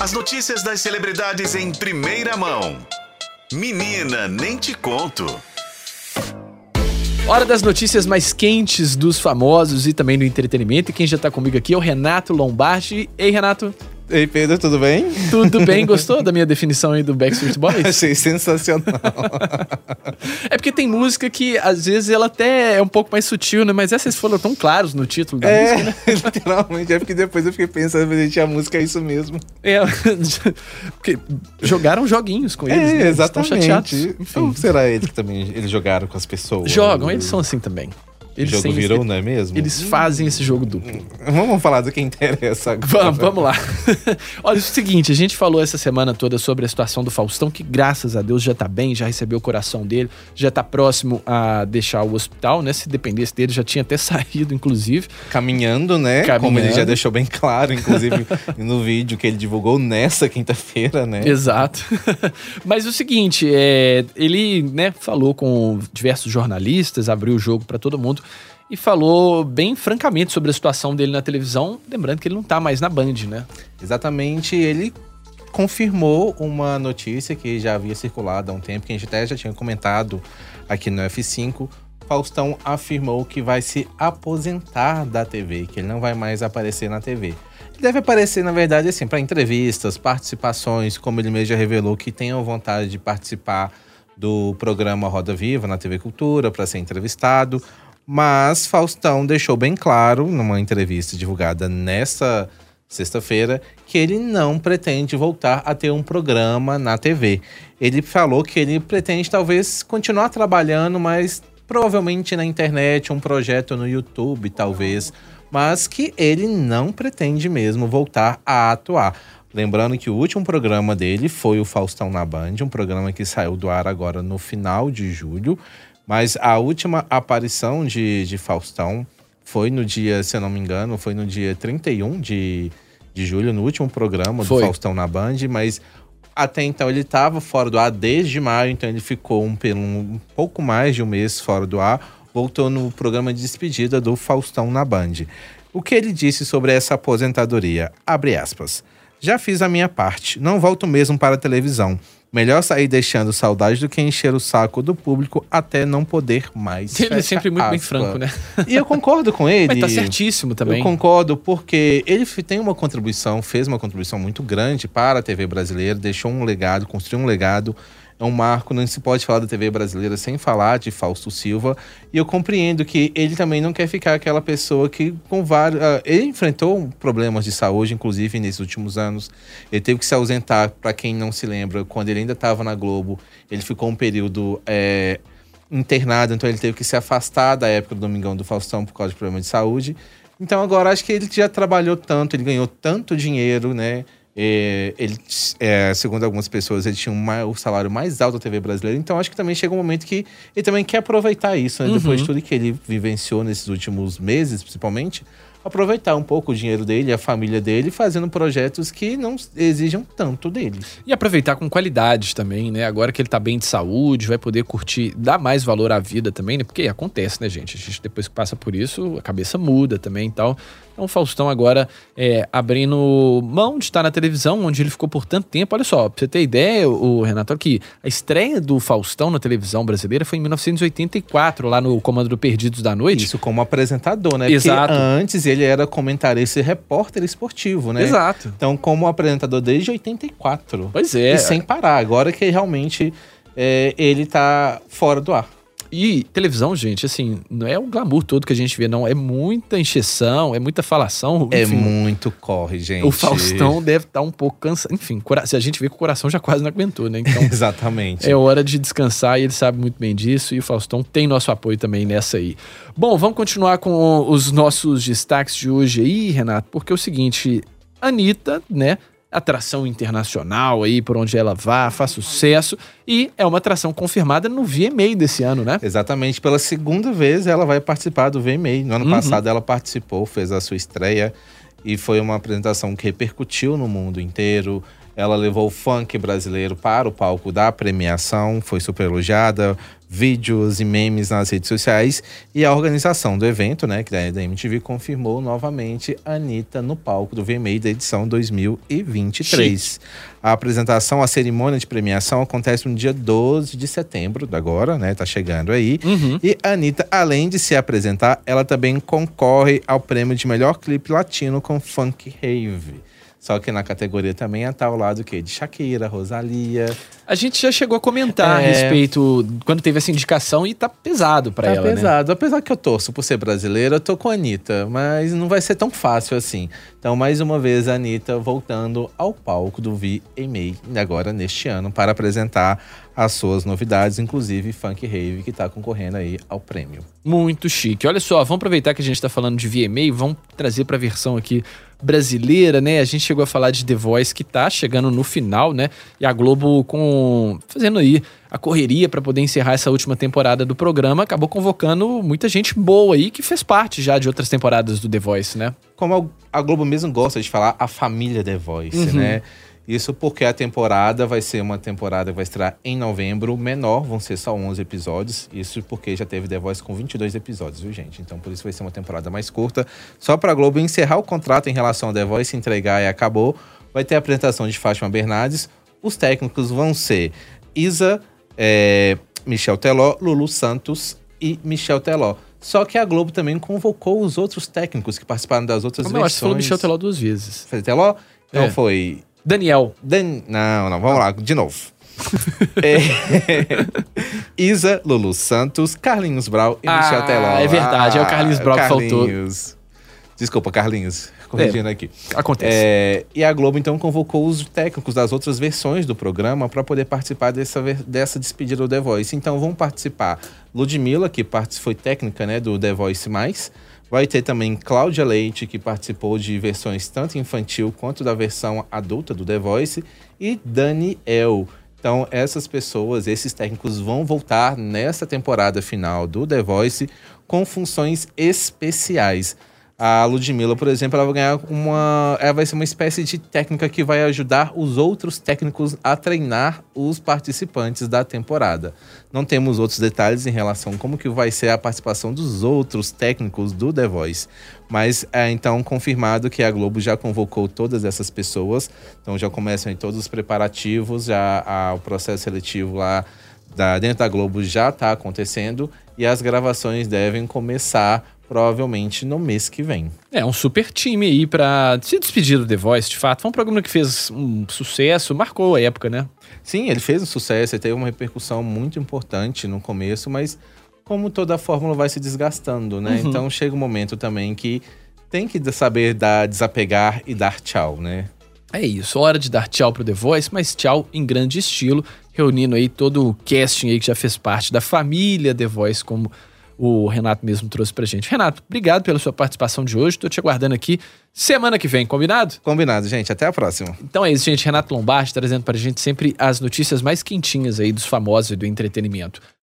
As notícias das celebridades em primeira mão. Menina, nem te conto. Hora das notícias mais quentes dos famosos e também do entretenimento. E quem já tá comigo aqui é o Renato Lombardi. Ei, Renato. Ei, Pedro, tudo bem? Tudo bem? Gostou da minha definição aí do Backstreet Boys? Achei sensacional. é porque tem música que, às vezes, ela até é um pouco mais sutil, né? Mas essas foram tão claros no título da é, música, né? literalmente. É porque depois eu fiquei pensando, gente, a música é isso mesmo. É, porque jogaram joguinhos com eles, é, né? Exatamente. Eles chateados. Então, Enfim. será eles que também eles jogaram com as pessoas? Jogam, eles são assim também. Eles o jogo virou, não é mesmo? Eles fazem esse jogo duplo. Vamos falar do que interessa agora. Vamos, vamos lá. Olha, é o seguinte, a gente falou essa semana toda sobre a situação do Faustão, que graças a Deus já tá bem, já recebeu o coração dele, já tá próximo a deixar o hospital, né? Se dependesse dele, já tinha até saído, inclusive. Caminhando, né? Caminhando. Como ele já deixou bem claro, inclusive, no vídeo que ele divulgou nessa quinta-feira, né? Exato. Mas o seguinte, é, ele né, falou com diversos jornalistas, abriu o jogo para todo mundo e falou bem francamente sobre a situação dele na televisão, lembrando que ele não tá mais na Band, né? Exatamente, ele confirmou uma notícia que já havia circulado há um tempo, que a gente até já tinha comentado aqui no F5. Faustão afirmou que vai se aposentar da TV, que ele não vai mais aparecer na TV. Ele deve aparecer, na verdade, assim, para entrevistas, participações, como ele mesmo já revelou que tem a vontade de participar do programa Roda Viva na TV Cultura para ser entrevistado. Mas Faustão deixou bem claro, numa entrevista divulgada nessa sexta-feira, que ele não pretende voltar a ter um programa na TV. Ele falou que ele pretende talvez continuar trabalhando, mas provavelmente na internet, um projeto no YouTube, talvez, mas que ele não pretende mesmo voltar a atuar. Lembrando que o último programa dele foi o Faustão na Band, um programa que saiu do ar agora no final de julho. Mas a última aparição de, de Faustão foi no dia, se eu não me engano, foi no dia 31 de, de julho, no último programa foi. do Faustão na Band, mas até então ele estava fora do ar desde maio, então ele ficou um, um pouco mais de um mês fora do ar, voltou no programa de despedida do Faustão na Band. O que ele disse sobre essa aposentadoria? Abre aspas. Já fiz a minha parte, não volto mesmo para a televisão. Melhor sair deixando saudade do que encher o saco do público até não poder mais. Ele é sempre muito aspa. bem franco, né? E eu concordo com ele. Mas tá certíssimo também. Eu concordo porque ele tem uma contribuição, fez uma contribuição muito grande para a TV brasileira, deixou um legado, construiu um legado é um marco, não se pode falar da TV brasileira sem falar de Fausto Silva. E eu compreendo que ele também não quer ficar aquela pessoa que, com vários. Uh, ele enfrentou problemas de saúde, inclusive, nesses últimos anos. Ele teve que se ausentar, para quem não se lembra, quando ele ainda estava na Globo. Ele ficou um período. É, internado, então ele teve que se afastar da época do Domingão do Faustão por causa de problemas de saúde. Então agora acho que ele já trabalhou tanto, ele ganhou tanto dinheiro, né? É, ele, é, segundo algumas pessoas, ele tinha um, o salário mais alto da TV brasileira. Então, acho que também chega um momento que ele também quer aproveitar isso, né? Uhum. Depois de tudo que ele vivenciou nesses últimos meses, principalmente, aproveitar um pouco o dinheiro dele, a família dele, fazendo projetos que não exijam tanto dele. E aproveitar com qualidade também, né? Agora que ele tá bem de saúde, vai poder curtir, dar mais valor à vida também, né? Porque acontece, né, gente? A gente depois que passa por isso, a cabeça muda também e tal. Então o Faustão agora é, abrindo mão de estar na televisão, onde ele ficou por tanto tempo. Olha só, pra você ter ideia, o Renato, aqui, a estreia do Faustão na televisão brasileira foi em 1984, lá no Comando do Perdidos da Noite. Isso como apresentador, né? Exato. Porque antes ele era comentarista e repórter esportivo, né? Exato. Então, como apresentador desde 84. Pois é. E sem parar. Agora que realmente é, ele tá fora do ar. E televisão, gente, assim, não é o glamour todo que a gente vê, não. É muita encheção, é muita falação. É enfim, é muito corre, gente. O Faustão deve estar tá um pouco cansado. Enfim, se a gente vê que o coração já quase não aguentou, né? Então, Exatamente. É hora de descansar e ele sabe muito bem disso. E o Faustão tem nosso apoio também nessa aí. Bom, vamos continuar com os nossos destaques de hoje aí, Renato, porque é o seguinte. Anitta, né? Atração internacional aí por onde ela vá, faz sucesso e é uma atração confirmada no VMA desse ano, né? Exatamente, pela segunda vez ela vai participar do VMA. No ano uhum. passado ela participou, fez a sua estreia e foi uma apresentação que repercutiu no mundo inteiro. Ela levou o funk brasileiro para o palco da premiação, foi super elogiada, vídeos e memes nas redes sociais. E a organização do evento, né, que é da MTV, confirmou novamente a Anitta no palco do VMA da edição 2023. Chique. A apresentação, a cerimônia de premiação acontece no dia 12 de setembro agora, né? Tá chegando aí. Uhum. E a Anitta, além de se apresentar, ela também concorre ao prêmio de melhor clipe latino com Funk Rave. Só que na categoria também está ao lado quê? de Shakira, Rosalia. A gente já chegou a comentar é... a respeito quando teve essa indicação e tá pesado para tá ela, né? pesado. Né? Apesar que eu torço por ser brasileira, eu tô com a Anitta, mas não vai ser tão fácil assim. Então, mais uma vez, a Anitta voltando ao palco do VMA agora neste ano para apresentar as suas novidades, inclusive Funk Rave, que está concorrendo aí ao prêmio. Muito chique. Olha só, vamos aproveitar que a gente está falando de VMA e vamos trazer para a versão aqui brasileira, né? A gente chegou a falar de The Voice que tá chegando no final, né? E a Globo com fazendo aí a correria para poder encerrar essa última temporada do programa, acabou convocando muita gente boa aí que fez parte já de outras temporadas do The Voice, né? Como a Globo mesmo gosta de falar, a família The Voice, uhum. né? Isso porque a temporada vai ser uma temporada que vai estrear em novembro, menor, vão ser só 11 episódios. Isso porque já teve The Voice com 22 episódios, viu, gente? Então por isso vai ser uma temporada mais curta. Só para a Globo encerrar o contrato em relação ao The Voice, entregar e acabou. Vai ter a apresentação de Fátima Bernardes. Os técnicos vão ser Isa, é, Michel Teló, Lulu Santos e Michel Teló. Só que a Globo também convocou os outros técnicos que participaram das outras Como versões. Eu acho que falou Michel Teló duas vezes. Foi Teló? Então é. foi Daniel. Dan... Não, não, vamos lá, de novo. é... Isa, Lulu Santos, Carlinhos Brau e ah, Michel Teló. É verdade, ah, é o Carlinhos Brau que faltou. Desculpa, Carlinhos. Corrigindo é, aqui. Acontece. É, e a Globo, então, convocou os técnicos das outras versões do programa para poder participar dessa, dessa despedida do The Voice. Então, vão participar Ludmilla, que foi técnica né, do The Voice Mais. Vai ter também Cláudia Leite, que participou de versões tanto infantil quanto da versão adulta do The Voice, e Daniel. Então, essas pessoas, esses técnicos vão voltar nessa temporada final do The Voice com funções especiais. A Ludmilla, por exemplo, ela vai ganhar uma. Ela vai ser uma espécie de técnica que vai ajudar os outros técnicos a treinar os participantes da temporada. Não temos outros detalhes em relação a como que vai ser a participação dos outros técnicos do The Voice. Mas é então confirmado que a Globo já convocou todas essas pessoas. Então já começam em todos os preparativos, já a, o processo seletivo lá da, dentro da Globo já está acontecendo e as gravações devem começar provavelmente no mês que vem. É, um super time aí para se despedir do The Voice, de fato. Foi um programa que fez um sucesso, marcou a época, né? Sim, ele fez um sucesso, ele teve uma repercussão muito importante no começo, mas como toda a fórmula vai se desgastando, né? Uhum. Então chega um momento também que tem que saber dar, desapegar e dar tchau, né? É isso, hora de dar tchau pro The Voice, mas tchau em grande estilo, reunindo aí todo o casting aí que já fez parte da família The Voice, como o Renato mesmo trouxe pra gente. Renato, obrigado pela sua participação de hoje. Tô te aguardando aqui semana que vem, combinado? Combinado, gente. Até a próxima. Então é isso, gente. Renato Lombardi trazendo pra gente sempre as notícias mais quentinhas aí dos famosos e do entretenimento.